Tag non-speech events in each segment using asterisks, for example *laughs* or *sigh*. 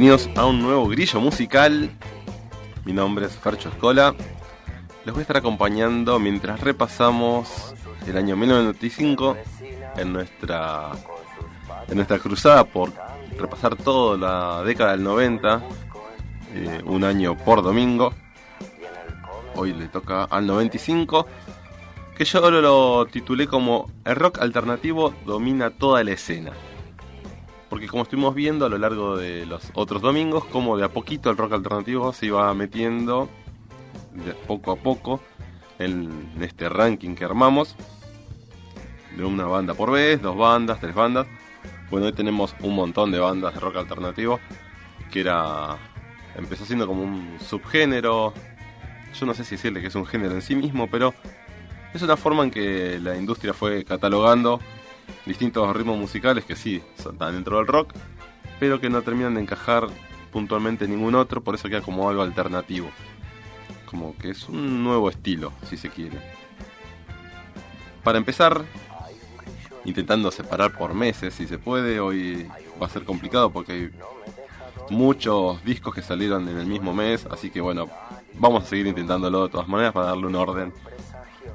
Bienvenidos a un nuevo grillo musical. Mi nombre es Fercho Escola. Les voy a estar acompañando mientras repasamos el año 1995 en nuestra, en nuestra cruzada por repasar toda la década del 90, eh, un año por domingo. Hoy le toca al 95, que yo lo titulé como El rock alternativo domina toda la escena. Porque como estuvimos viendo a lo largo de los otros domingos, como de a poquito el rock alternativo se iba metiendo poco a poco en este ranking que armamos. De una banda por vez, dos bandas, tres bandas. Bueno, hoy tenemos un montón de bandas de rock alternativo. Que era. Empezó siendo como un subgénero. Yo no sé si decirle que es un género en sí mismo, pero es una forma en que la industria fue catalogando distintos ritmos musicales que sí están dentro del rock, pero que no terminan de encajar puntualmente en ningún otro, por eso queda como algo alternativo. Como que es un nuevo estilo, si se quiere. Para empezar, intentando separar por meses, si se puede, hoy va a ser complicado porque hay muchos discos que salieron en el mismo mes, así que bueno, vamos a seguir intentándolo de todas maneras para darle un orden.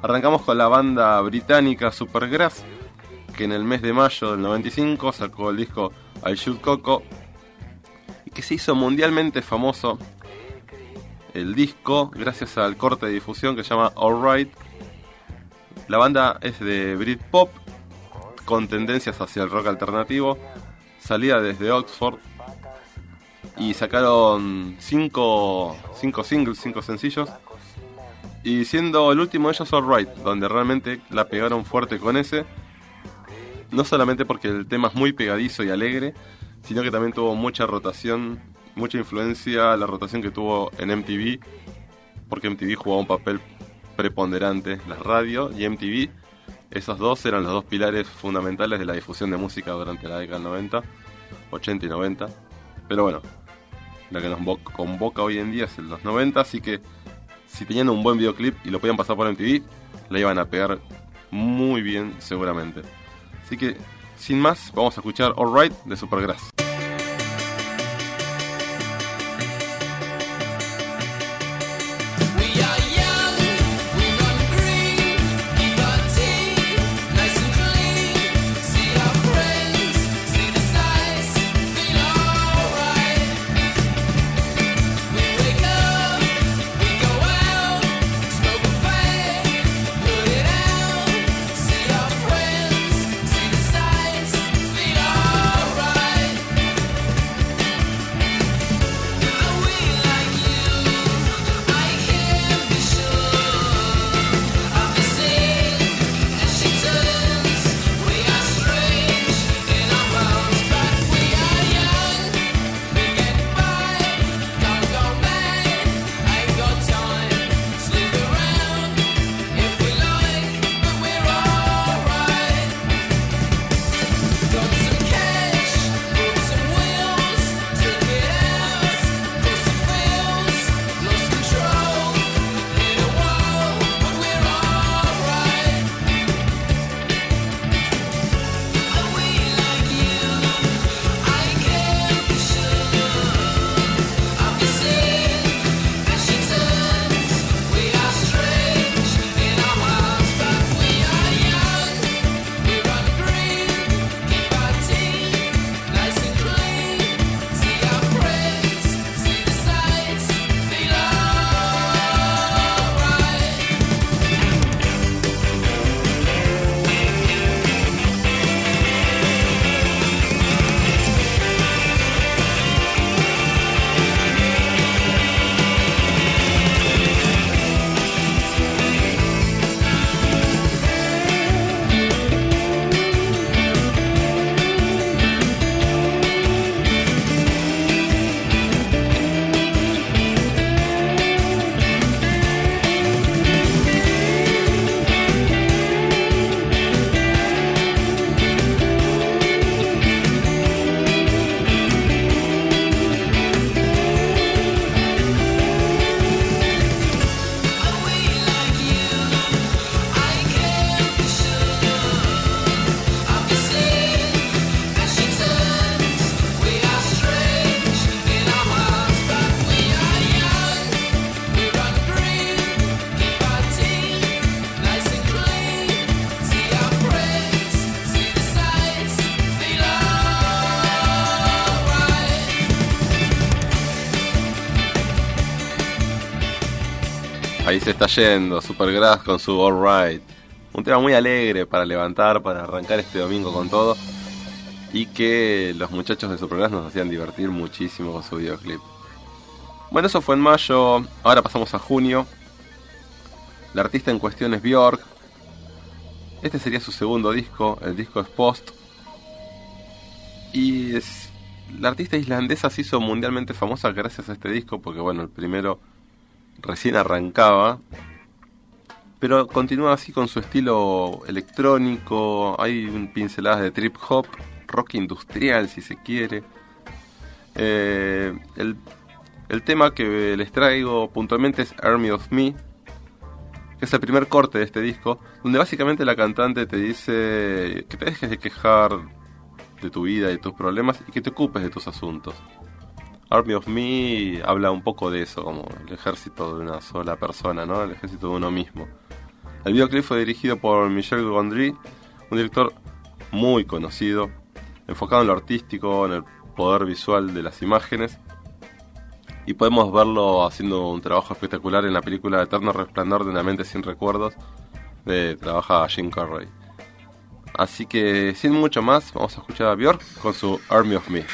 Arrancamos con la banda británica Supergrass, que en el mes de mayo del 95 sacó el disco I Shoot Coco y que se hizo mundialmente famoso el disco gracias al corte de difusión que se llama Alright. La banda es de Britpop con tendencias hacia el rock alternativo, salida desde Oxford y sacaron 5 cinco, singles, 5 sencillos. Y siendo el último ellos Alright, donde realmente la pegaron fuerte con ese no solamente porque el tema es muy pegadizo y alegre, sino que también tuvo mucha rotación, mucha influencia la rotación que tuvo en MTV, porque MTV jugaba un papel preponderante, la radio y MTV, esos dos eran los dos pilares fundamentales de la difusión de música durante la década del 90, 80 y 90, pero bueno, la que nos convoca hoy en día es el los 90, así que si tenían un buen videoclip y lo podían pasar por MTV, la iban a pegar muy bien seguramente. Así que, sin más, vamos a escuchar All Right de Supergrass. Yendo, Supergrass con su Alright. Un tema muy alegre para levantar, para arrancar este domingo con todo. Y que los muchachos de Supergrass nos hacían divertir muchísimo con su videoclip. Bueno, eso fue en mayo. Ahora pasamos a junio. La artista en cuestión es Bjork. Este sería su segundo disco. El disco es Post. Y la artista islandesa se hizo mundialmente famosa gracias a este disco. Porque bueno, el primero recién arrancaba. Pero continúa así con su estilo electrónico. Hay un pinceladas de trip hop, rock industrial si se quiere. Eh, el, el tema que les traigo puntualmente es Army of Me, que es el primer corte de este disco, donde básicamente la cantante te dice que te dejes de quejar de tu vida y tus problemas y que te ocupes de tus asuntos. Army of Me habla un poco de eso, como el ejército de una sola persona, ¿no? El ejército de uno mismo. El videoclip fue dirigido por Michel Gondry, un director muy conocido, enfocado en lo artístico, en el poder visual de las imágenes. Y podemos verlo haciendo un trabajo espectacular en la película Eterno Resplandor de una mente sin recuerdos, de trabaja Jim Carrey. Así que sin mucho más, vamos a escuchar a Björk con su Army of Me.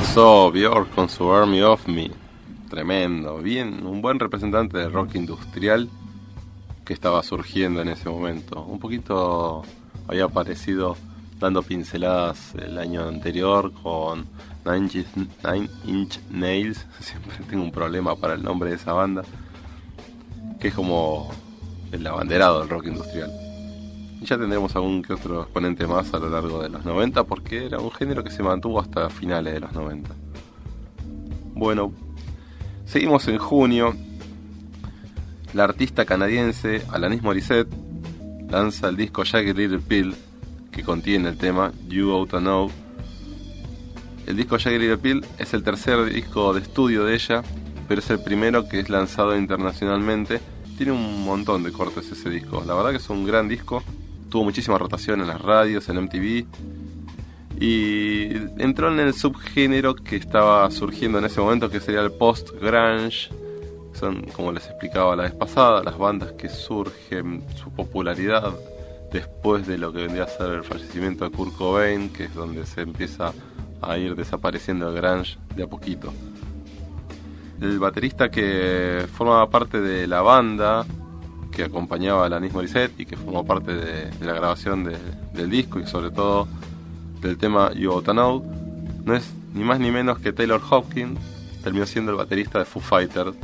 Pasó Björk con su Army of Me. Tremendo, bien, un buen representante del rock industrial que estaba surgiendo en ese momento. Un poquito había aparecido dando pinceladas el año anterior con Nine Inch, Nine Inch Nails. *laughs* Siempre tengo un problema para el nombre de esa banda. Que es como el abanderado del rock industrial. Ya tendremos algún que otro exponente más a lo largo de los 90 porque era un género que se mantuvo hasta finales de los 90. Bueno, seguimos en junio. La artista canadiense Alanis Morissette lanza el disco Jagged Little Pill que contiene el tema You Ought to Know. El disco Jagged Little Pill es el tercer disco de estudio de ella, pero es el primero que es lanzado internacionalmente. Tiene un montón de cortes ese disco. La verdad que es un gran disco tuvo muchísima rotación en las radios, en MTV. Y entró en el subgénero que estaba surgiendo en ese momento, que sería el post-grunge. Son, como les explicaba la vez pasada, las bandas que surgen, su popularidad después de lo que vendría a ser el fallecimiento de Kurt Cobain, que es donde se empieza a ir desapareciendo el grunge de a poquito. El baterista que formaba parte de la banda que acompañaba a Alanis Morissette y que formó parte de, la grabación de- del disco y sobre todo del tema You Oughta Know, no es ni más ni menos que Taylor Hopkins, terminó siendo el baterista de Foo Fighters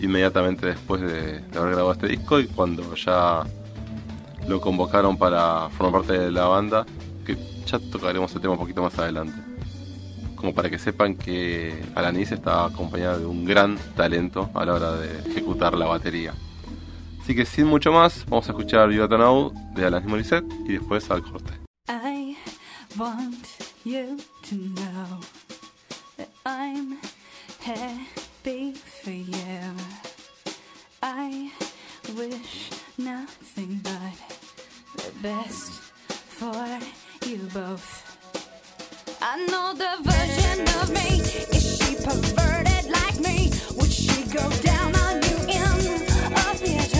inmediatamente después de, de haber grabado este disco y cuando ya lo convocaron para formar parte de la banda, que ya tocaremos el tema un poquito más adelante. Como para que sepan que Alanis está acompañada de un gran talento a la hora de ejecutar la batería. Así que sin mucho más, vamos a escuchar Oughta Know de Alanis Morissette y después al corte. I want you to know that I'm happy for you. I wish nothing but the best for you both. I know the version of me. Is she perverted like me? Would she go down on you in a theater?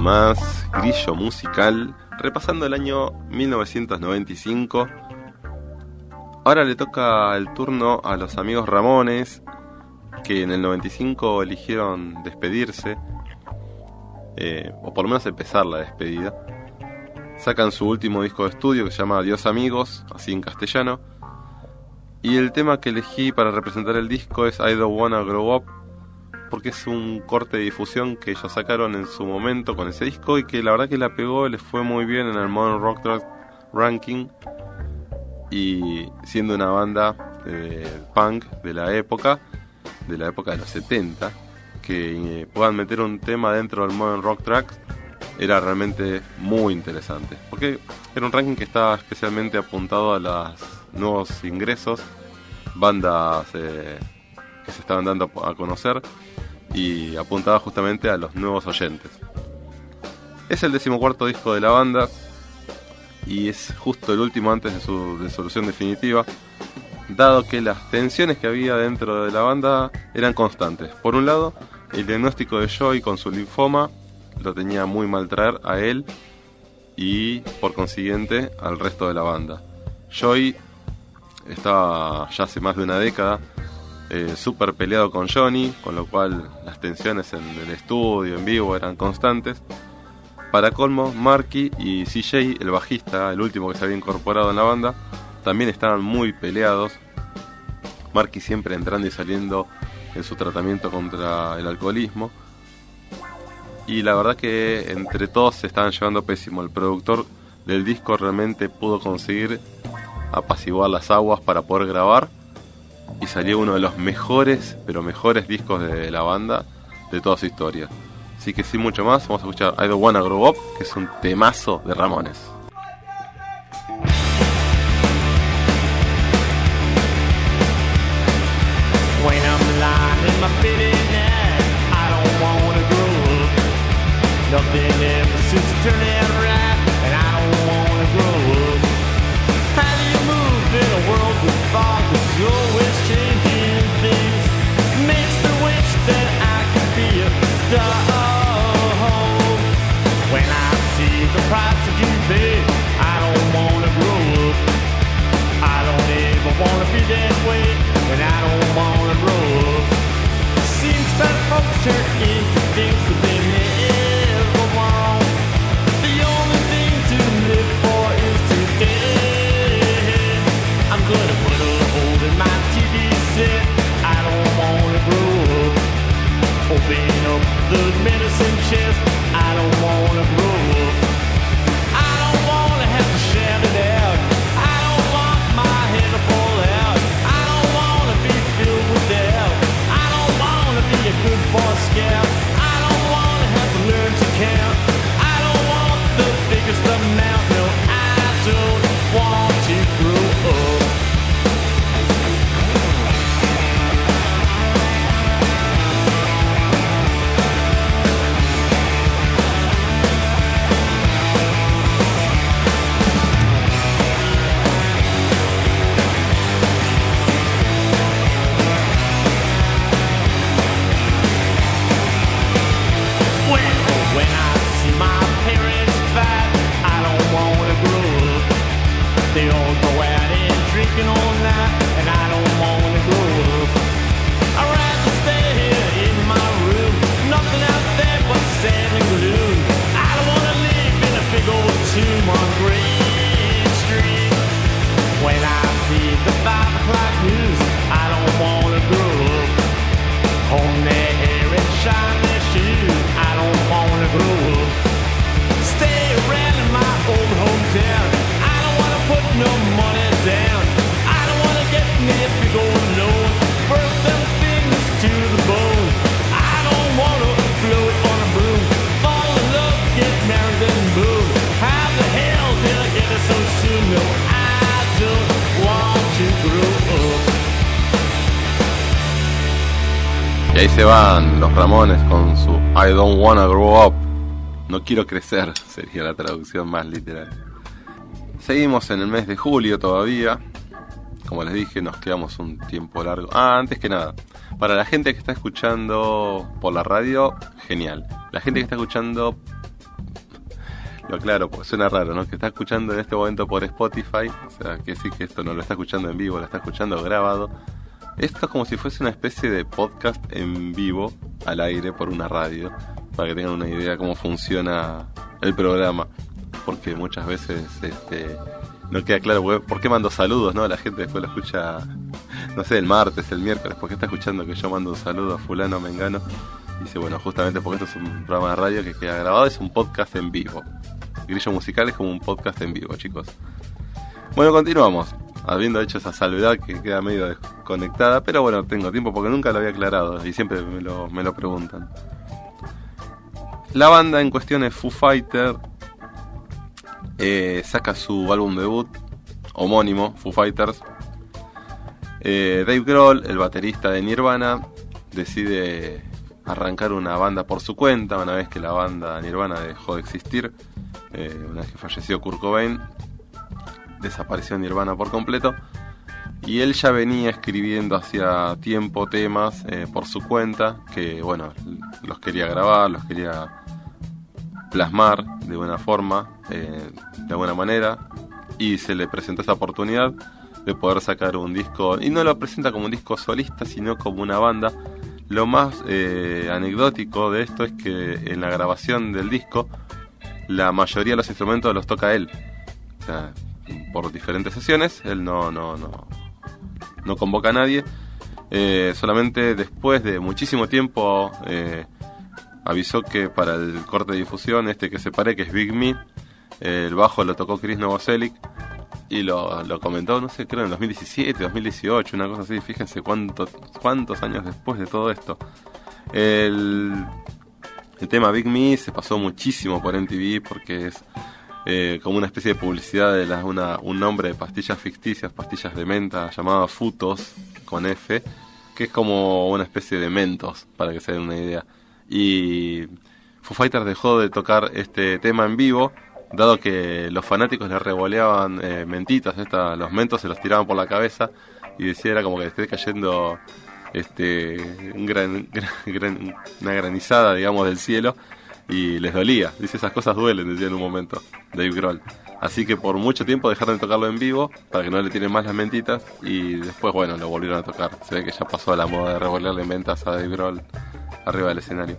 Más grillo musical, repasando el año 1995. Ahora le toca el turno a los amigos Ramones, que en el 95 eligieron despedirse, eh, o por lo menos empezar la despedida. Sacan su último disco de estudio que se llama Adiós Amigos, así en castellano. Y el tema que elegí para representar el disco es I Don't Wanna Grow Up, porque es un corte de difusión que ellos sacaron en su momento con ese disco y que la verdad que la pegó, les fue muy bien en el Modern Rock Track Ranking. Y siendo una banda de punk de la época, de la época de los 70, que eh, puedan meter un tema dentro del Modern Rock Track era realmente muy interesante. Porque era un ranking que estaba especialmente apuntado a los nuevos ingresos, bandas eh, que se estaban dando a conocer y apuntaba justamente a los nuevos oyentes. Es el decimocuarto disco de la banda y es justo el último antes de su disolución definitiva, dado que las tensiones que había dentro de la banda eran constantes. Por un lado, el diagnóstico de Joy con su linfoma lo tenía muy mal traer a él y por consiguiente al resto de la banda. Joy estaba ya hace más de una década eh, súper peleado con Johnny, con lo cual las tensiones en el estudio, en vivo, eran constantes. Para colmo, Marky y CJ, el bajista, el último que se había incorporado en la banda, también estaban muy peleados. Marky siempre entrando y saliendo en su tratamiento contra el alcoholismo. Y la verdad que entre todos se estaban llevando pésimo. El productor del disco realmente pudo conseguir apaciguar las aguas para poder grabar y salió uno de los mejores, pero mejores discos de la banda de toda su historia. Así que sin mucho más, vamos a escuchar I Don't Wanna Grow Up, que es un temazo de Ramones. Van los Ramones con su I Don't Wanna Grow Up. No quiero crecer, *laughs* sería la traducción más literal. Seguimos en el mes de julio todavía. Como les dije, nos quedamos un tiempo largo. Ah, antes que nada, Para la gente que está escuchando por la radio, genial. La gente que está escuchando, lo aclaro, porque suena raro, ¿no? Que está escuchando en este momento por Spotify, o sea, que sí que esto no lo está escuchando en vivo, lo está escuchando grabado. Esto es como si fuese una especie de podcast en vivo al aire por una radio, para que tengan una idea cómo funciona el programa, porque muchas veces este, no queda claro por qué mando saludos, ¿no? La gente después lo escucha, no sé, el martes, el miércoles, porque está escuchando que yo mando un saludo a fulano, a mengano. Dice, bueno, justamente porque esto es un programa de radio que queda grabado, es un podcast en vivo. Grillo musical es como un podcast en vivo, chicos. Bueno, continuamos. Habiendo hecho esa salvedad que queda medio desconectada, pero bueno, tengo tiempo porque nunca lo había aclarado y siempre me lo, me lo preguntan. La banda en cuestión es Foo Fighter. eh, saca su álbum debut homónimo, Foo Fighters. Eh, Dave Grohl, el baterista de Nirvana, decide arrancar una banda por su cuenta una vez que la banda Nirvana dejó de existir. eh, una vez que falleció Kurt Cobain, desapareció Nirvana por completo. Y él ya venía escribiendo hacía tiempo temas eh, por su cuenta, que bueno, los quería grabar, los quería plasmar de buena forma, eh, de buena manera, y se le presentó esa oportunidad de poder sacar un disco, y no lo presenta como un disco solista, sino como una banda. Lo más eh, anecdótico de esto es que en la grabación del disco, la mayoría de los instrumentos los toca él. Por diferentes sesiones, él no, no, no, no convoca a nadie. Eh, solamente después de muchísimo tiempo eh, avisó que para el corte de difusión, este que separé, que es Big Me, eh, el bajo lo tocó Chris Novoselic y lo, lo comentó, no sé, creo en 2017, 2018, una cosa así. Fíjense cuántos, cuántos años después de todo esto. El, el tema Big Me se pasó muchísimo por MTV porque es eh, como una especie de publicidad de una- un nombre de pastillas ficticias, pastillas de menta llamada Futos con F, que es como una especie de mentos, para que se den una idea. Y Foo Fighters dejó de tocar este tema en vivo, dado que los fanáticos le revoleaban eh, mentitas, esta, los mentos se los tiraban por la cabeza y decía era como que esté cayendo este un gran, *laughs* gran- una granizada digamos del cielo y les dolía. Dice, esas cosas duelen, decía en un momento Dave Grohl. Así que por mucho tiempo dejaron de tocarlo en vivo para que no le tiren más las mentitas y después, bueno, lo volvieron a tocar. Se ve que ya pasó a la moda de revolearle mentas a Dave Grohl arriba del escenario.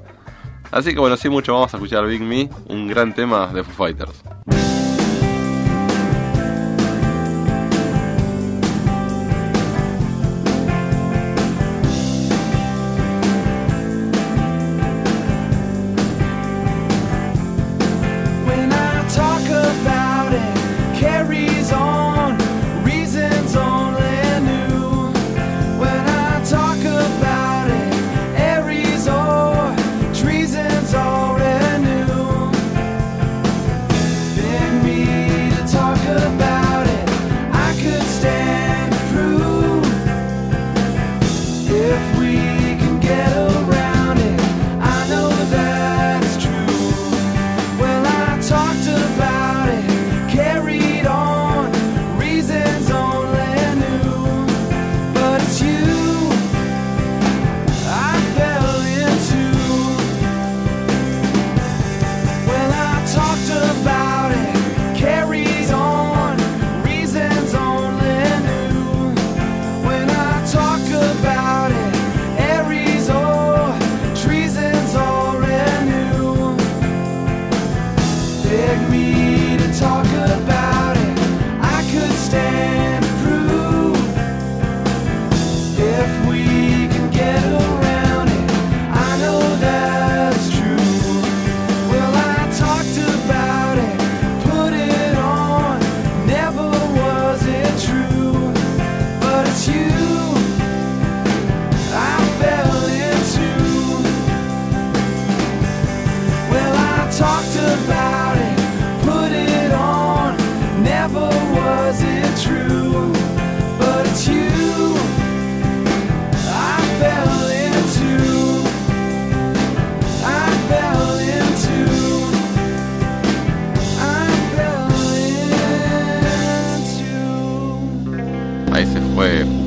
Así que bueno, sin mucho vamos a escuchar Big Me, un gran tema de Foo Fighters.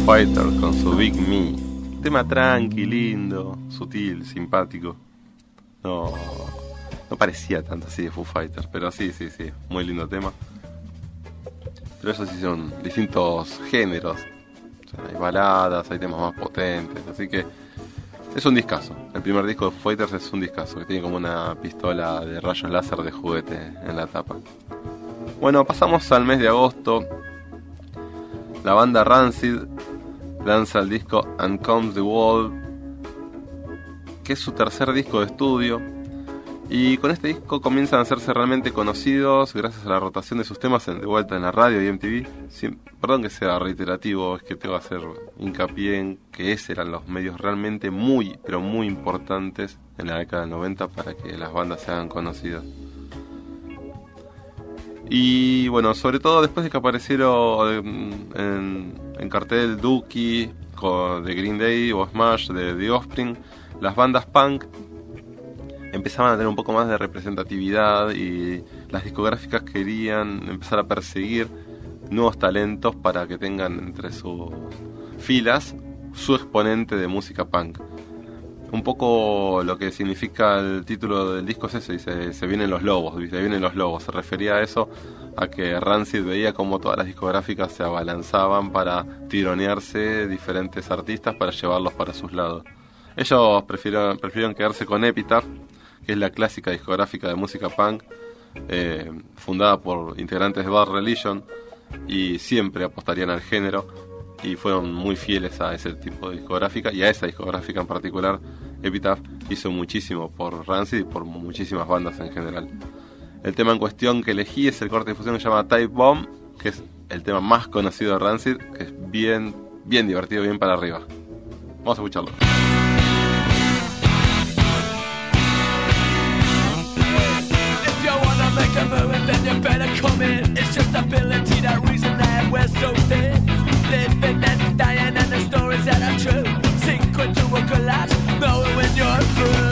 Fighters con su Big Me. tema tranqui, lindo, sutil, simpático. No, no parecía tanto así de Foo Fighters, pero sí, sí, sí, muy lindo tema. Pero esos sí son distintos géneros. Hay baladas, hay temas más potentes, así que es un discazo. El primer disco de Foo Fighters es un discazo, que tiene como una pistola de rayos láser de juguete en la tapa. Bueno, pasamos al mes de agosto. La banda Rancid lanza el disco And Comes the Wall, que es su tercer disco de estudio. Y con este disco comienzan a hacerse realmente conocidos gracias a la rotación de sus temas en, de vuelta en la radio y MTV. Siem- perdón que sea reiterativo, es que tengo que hacer hincapié en que esos eran los medios realmente muy, pero muy importantes en la década del 90 para que las bandas se hagan conocidas. Y bueno, sobre todo después de que aparecieron en, cartel Dookie de Green Day o Smash de The Offspring, las bandas punk empezaban a tener un poco más de representatividad y las discográficas querían empezar a perseguir nuevos talentos para que tengan entre sus filas su exponente de música punk. Un poco lo que significa el título del disco es eso, dice, se vienen los lobos, dice, vienen los lobos. Se refería a eso, a que Rancid veía como todas las discográficas se abalanzaban para tironearse diferentes artistas para llevarlos para sus lados. Ellos prefirieron, prefirieron quedarse con Epitaph, que es la clásica discográfica de música punk, eh, fundada por integrantes de Bad Religion, y siempre apostarían al género, y fueron muy fieles a ese tipo de discográfica, y a esa discográfica en particular, Epitaph hizo muchísimo por Rancid y por muchísimas bandas en general. El tema en cuestión que elegí es el corte de difusión que se llama Type Bomb, que es el tema más conocido de Rancid, que es bien, bien divertido, bien para arriba. Vamos a escucharlo. Make a move, then you better come in. It's just ability, that reason that we're so thin. Through.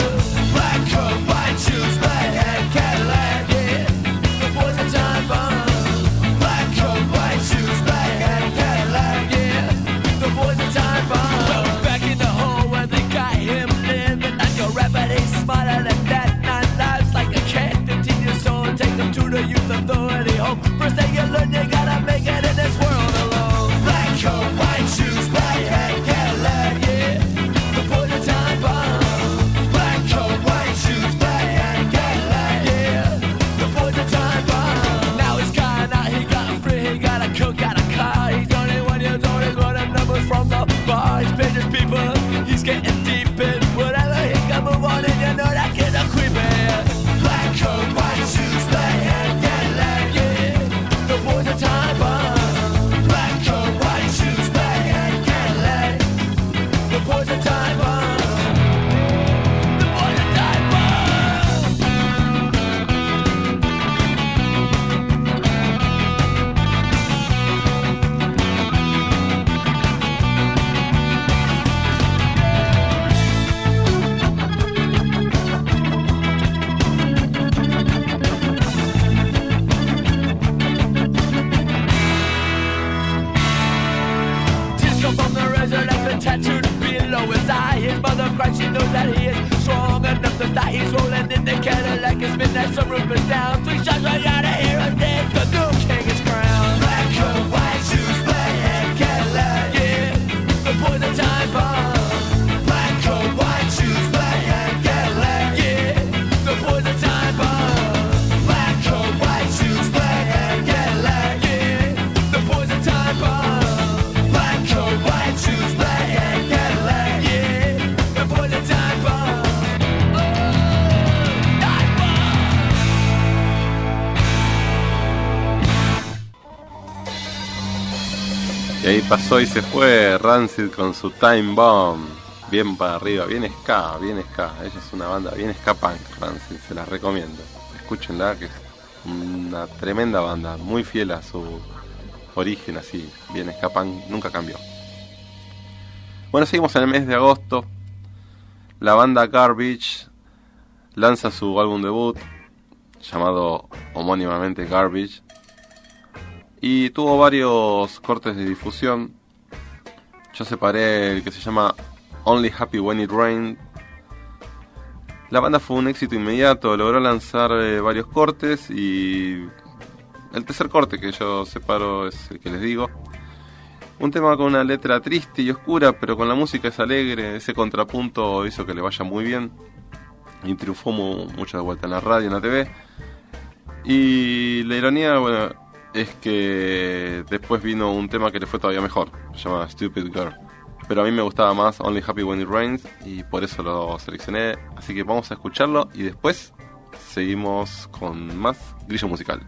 Pasó se fue Rancid con su Time Bomb. Bien para arriba, bien ska, bien ska. Ella es una banda bien ska punk, Rancid, se las recomiendo. Escúchenla, que es una tremenda banda, muy fiel a su origen así, bien ska punk, nunca cambió. Bueno, seguimos en el mes de agosto. La banda Garbage lanza su álbum debut llamado homónimamente Garbage y tuvo varios cortes de difusión. Yo separé el que se llama Only Happy When It Rained. La banda fue un éxito inmediato, logró lanzar eh, varios cortes y el tercer corte que yo separo es el que les digo. Un tema con una letra triste y oscura, pero con la música es alegre, ese contrapunto hizo que le vaya muy bien y triunfó mu- mucho de vuelta en la radio, en la TV. Y la ironía, bueno, es que después vino un tema que le fue todavía mejor, se llama Stupid Girl. Pero a mí me gustaba más Only Happy When It Rains y por eso lo seleccioné. Así que vamos a escucharlo y después seguimos con más grillo musical.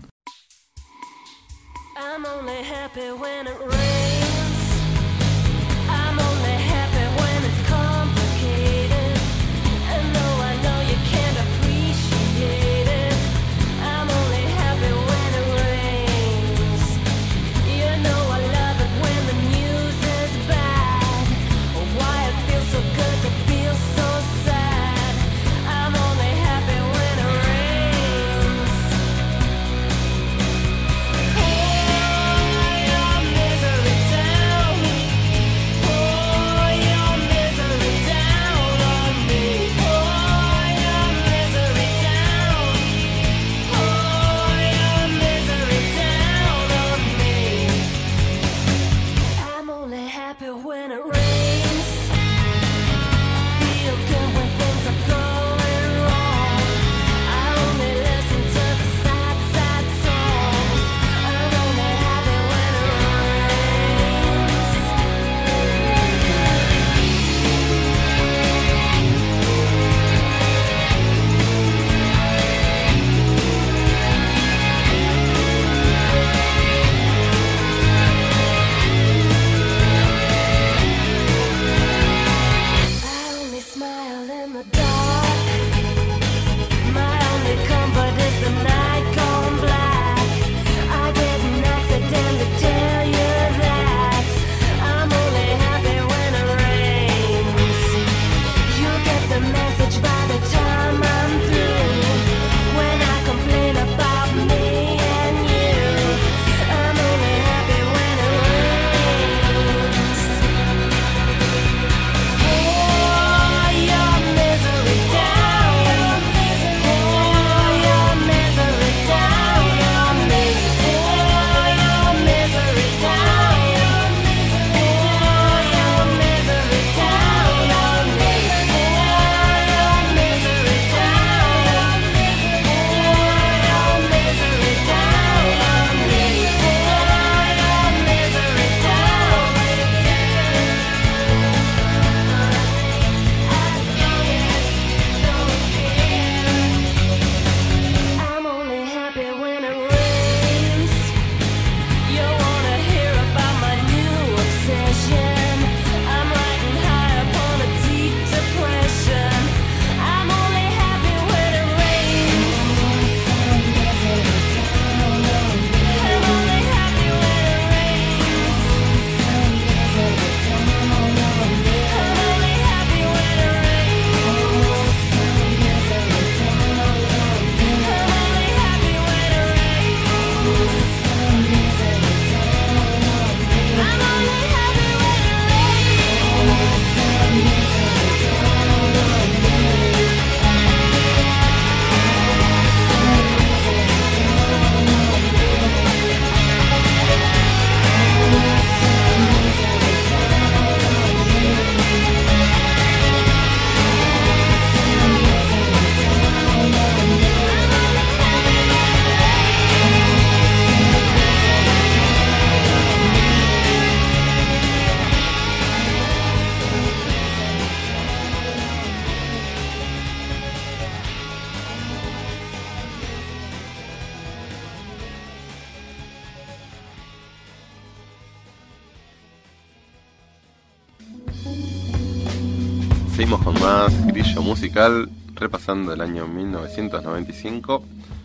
Musical, repasando el año 1995.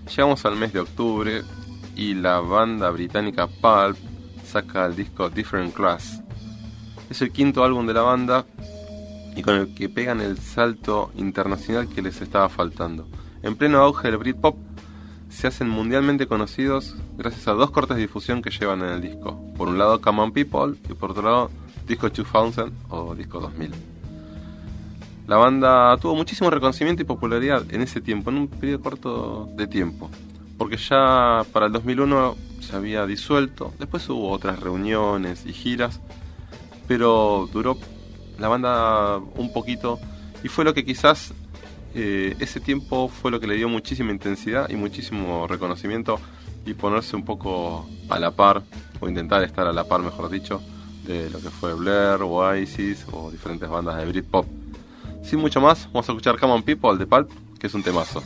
Llegamos al mes de octubre y la banda británica Pulp saca el disco Different Class. Es el quinto álbum de la banda y con el que pegan el salto internacional que les estaba faltando. En pleno auge del Britpop, se hacen mundialmente conocidos gracias a dos cortes de difusión que llevan en el disco. Por un lado Come On People y por otro lado Disco 2000 o Disco 2000. La banda tuvo muchísimo reconocimiento y popularidad en ese tiempo, en un periodo corto de tiempo. Porque ya para el 2001 se había disuelto, después hubo otras reuniones y giras, pero duró la banda un poquito y fue lo que quizás eh, ese tiempo fue lo que le dio muchísima intensidad y muchísimo reconocimiento y ponerse un poco a la par, o intentar estar a la par, mejor dicho, de lo que fue Blair, Oasis o diferentes bandas de Britpop. Sin mucho más, vamos a escuchar Come On People de Pulp, que es un temazo.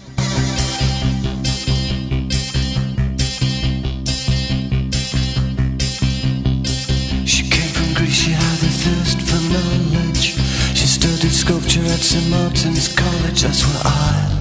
Sculpture at St. Martin's College,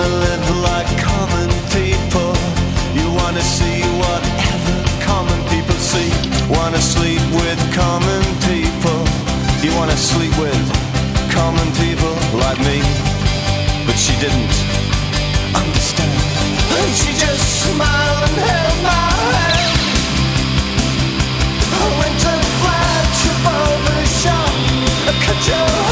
wanna live like common people. You wanna see whatever common people see. Wanna sleep with common people. You wanna sleep with common people like me. But she didn't understand. And she just smiled and held my hand. I went to above the shop. I cut your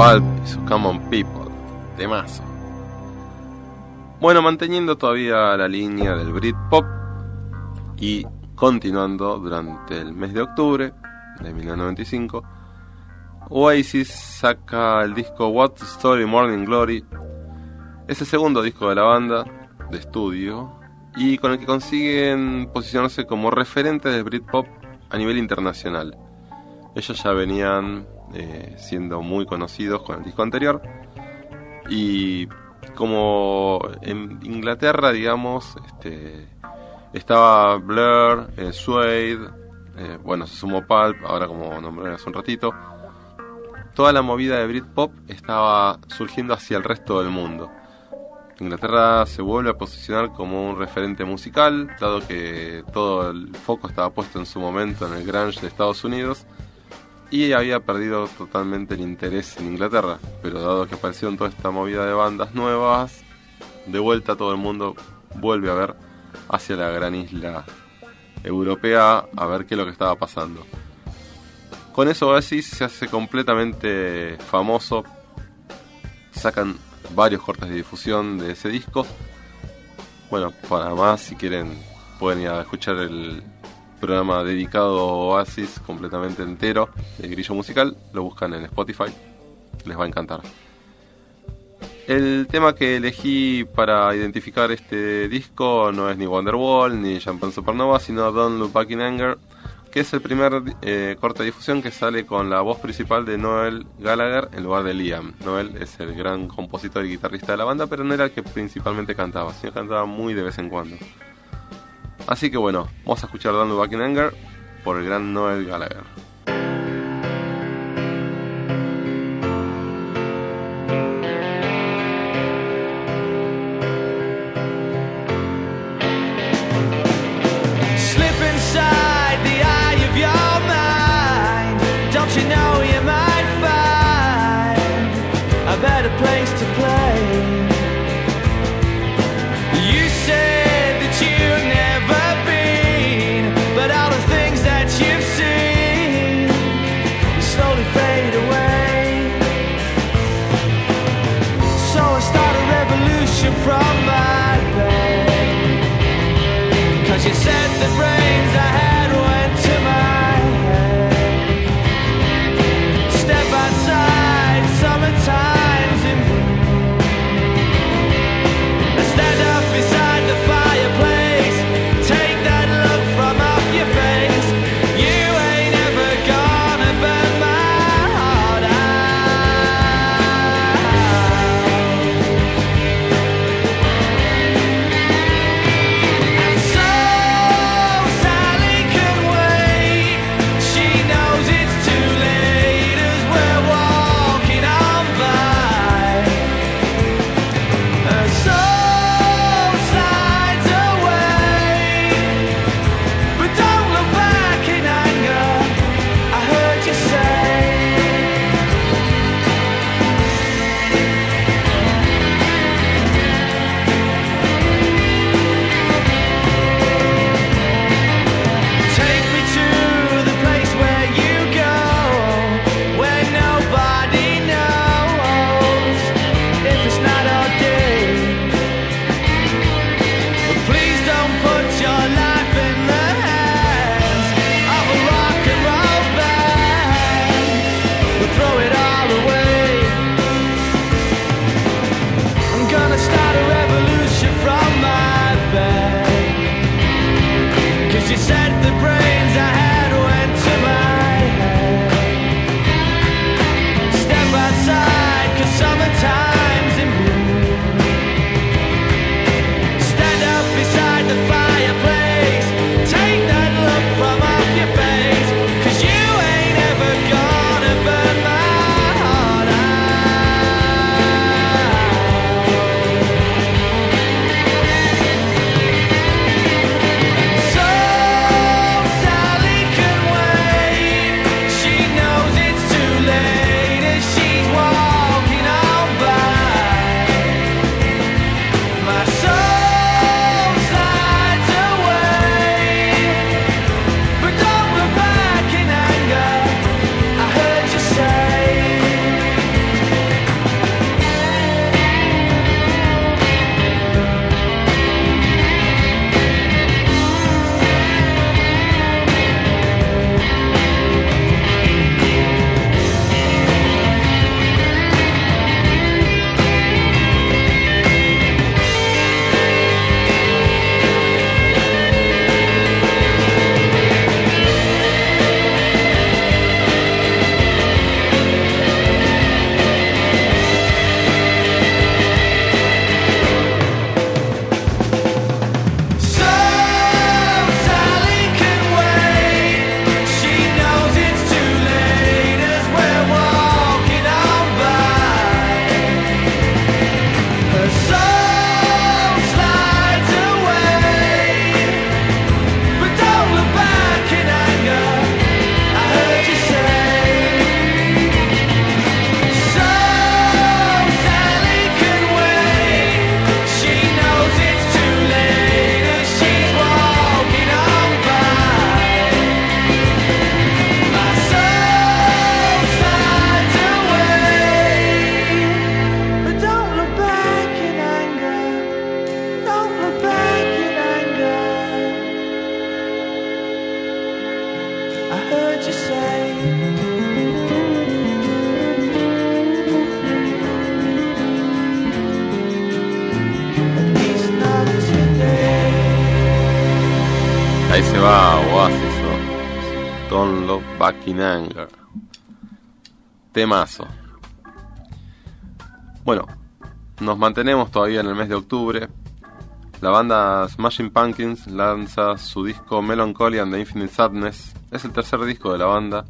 Pulp y su Common People. Temazo. Bueno, manteniendo todavía la línea del Britpop y continuando durante el mes de octubre de 1995, Oasis saca el disco What's the Story Morning Glory. Es el segundo disco de la banda de estudio y con el que consiguen posicionarse como referentes del Britpop a nivel internacional. Ellos ya venían eh, siendo muy conocidos con el disco anterior. Y como en Inglaterra, digamos, este, estaba Blur, eh, Suede, eh, bueno, se sumó Pulp, ahora como nombré hace un ratito. Toda la movida de Britpop estaba surgiendo hacia el resto del mundo. Inglaterra se vuelve a posicionar como un referente musical, dado que todo el foco estaba puesto en su momento en el grunge de Estados Unidos y había perdido totalmente el interés en Inglaterra, pero dado que aparecieron toda esta movida de bandas nuevas, de vuelta todo el mundo vuelve a ver hacia la gran isla europea a ver qué es lo que estaba pasando. Con eso Oasis se hace completamente famoso, sacan varios cortes de difusión de ese disco. Bueno, para más si quieren pueden ir a escuchar el programa dedicado a Oasis completamente entero de Grillo Musical, lo buscan en Spotify, les va a encantar. El tema que elegí para identificar este disco no es ni Wonderwall ni Champagne Supernova, sino Don't Look Back in Anger, que es el primer eh, de difusión que sale con la voz principal de Noel Gallagher en lugar de Liam. Noel es el gran compositor y guitarrista de la banda, pero no era el que principalmente cantaba, sino cantaba muy de vez en cuando. Así que bueno, vamos a escuchar Look Back in Anger por el gran Noel Gallagher. In Anger. Temazo. Bueno, nos mantenemos todavía en el mes de octubre. La banda Smashing Pumpkins lanza su disco Melancholy and the Infinite Sadness. Es el tercer disco de la banda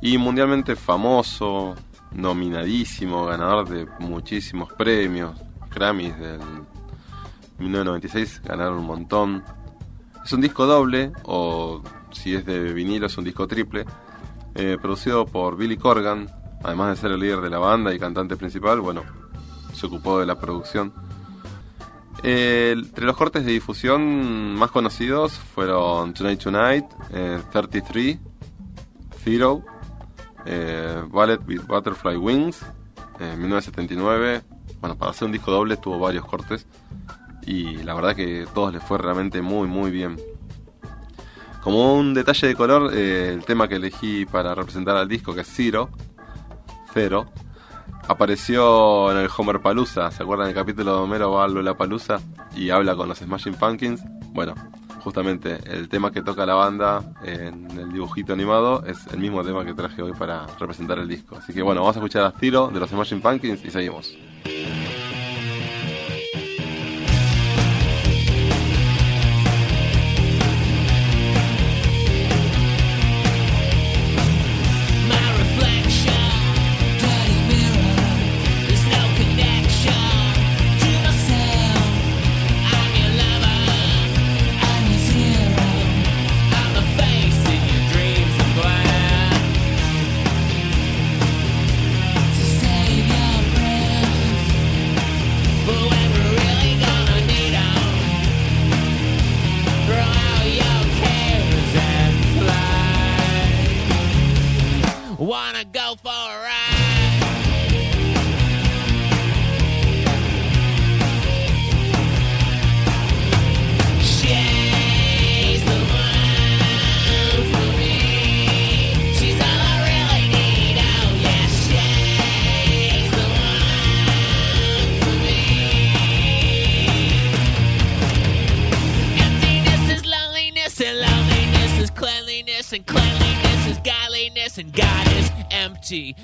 y mundialmente famoso, nominadísimo, ganador de muchísimos premios. Grammys del 1996 ganaron un montón. Es un disco doble, o si es de vinilo, es un disco triple, eh, producido por Billy Corgan, además de ser el líder de la banda y cantante principal, bueno, se ocupó de la producción. Eh, entre los cortes de difusión más conocidos fueron Tonight Tonight, eh, 33, Zero, eh, Ballet with Butterfly Wings, eh, 1979. Bueno, para hacer un disco doble tuvo varios cortes y la verdad que todos les fue realmente muy muy bien. Como un detalle de color, eh, el tema que elegí para representar al disco, que es Zero, Cero, apareció en el Homer Palooza. ¿Se acuerdan del capítulo de Homero va a la Palusa y habla con los Smashing Pumpkins? Bueno, justamente el tema que toca la banda en el dibujito animado es el mismo tema que traje hoy para representar el disco. Así que bueno, vamos a escuchar a Zero de los Smashing Pumpkins y seguimos.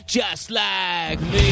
Just like me.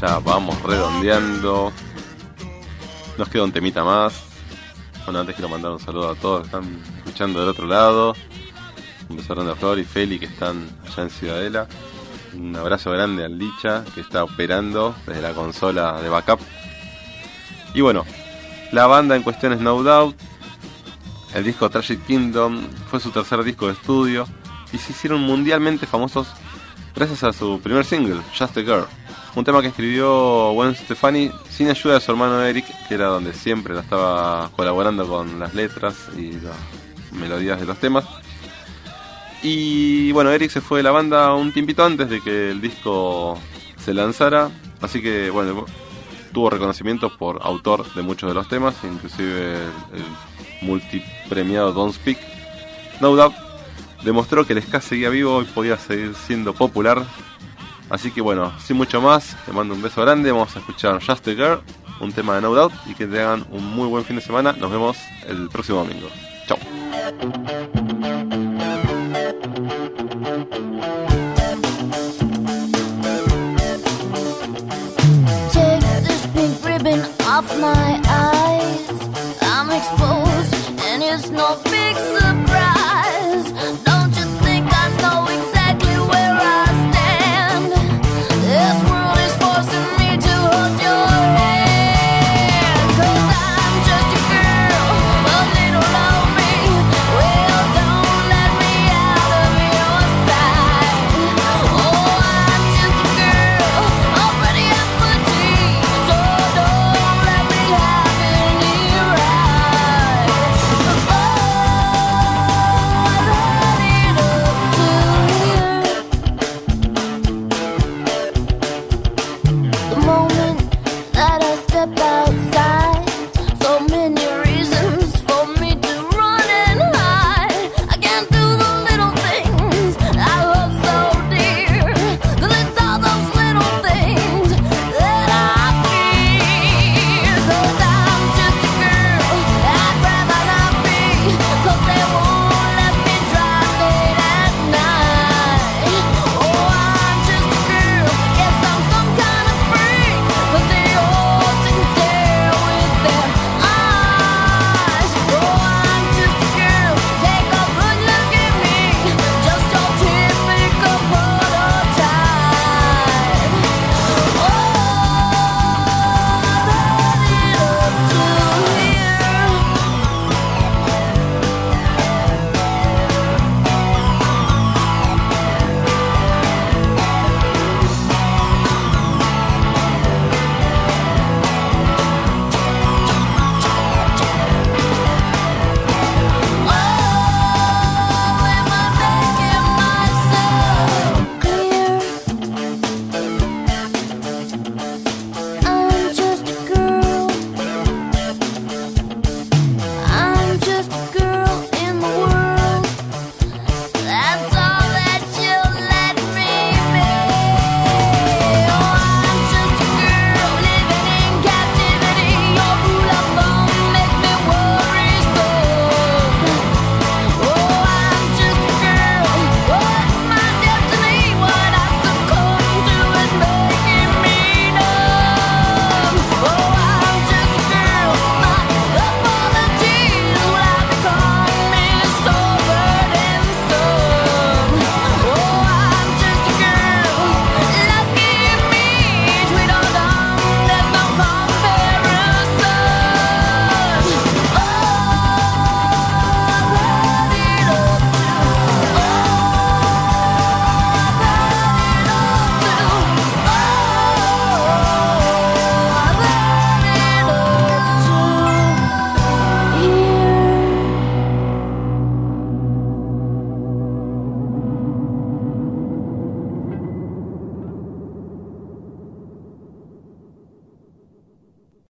Ya vamos redondeando. Nos queda un temita más. Bueno, antes quiero mandar un saludo a todos que están escuchando del otro lado. Un beso grande a Flor y Feli que están allá en Ciudadela. Un abrazo grande al Licha que está operando desde la consola de backup. Y bueno, la banda en cuestión es No Doubt. El disco Tragic Kingdom fue su tercer disco de estudio y se hicieron mundialmente famosos gracias a su primer single, Just a Girl. Un tema que escribió Gwen Stefani sin ayuda de su hermano Eric, que era donde siempre la estaba colaborando con las letras y las melodías de los temas. Y bueno, Eric se fue de la banda un tiempito antes de que el disco se lanzara, así que bueno, tuvo reconocimiento por autor de muchos de los temas, inclusive el, el multipremiado Don't Speak. No Doubt demostró que el ska seguía vivo y podía seguir siendo popular. Así que bueno, sin mucho más, te mando un beso grande. Vamos a escuchar Just a Girl, un tema de No Doubt. Y que tengan un muy buen fin de semana. Nos vemos el próximo domingo. Chao. off my eyes. I'm exposed, and it's no.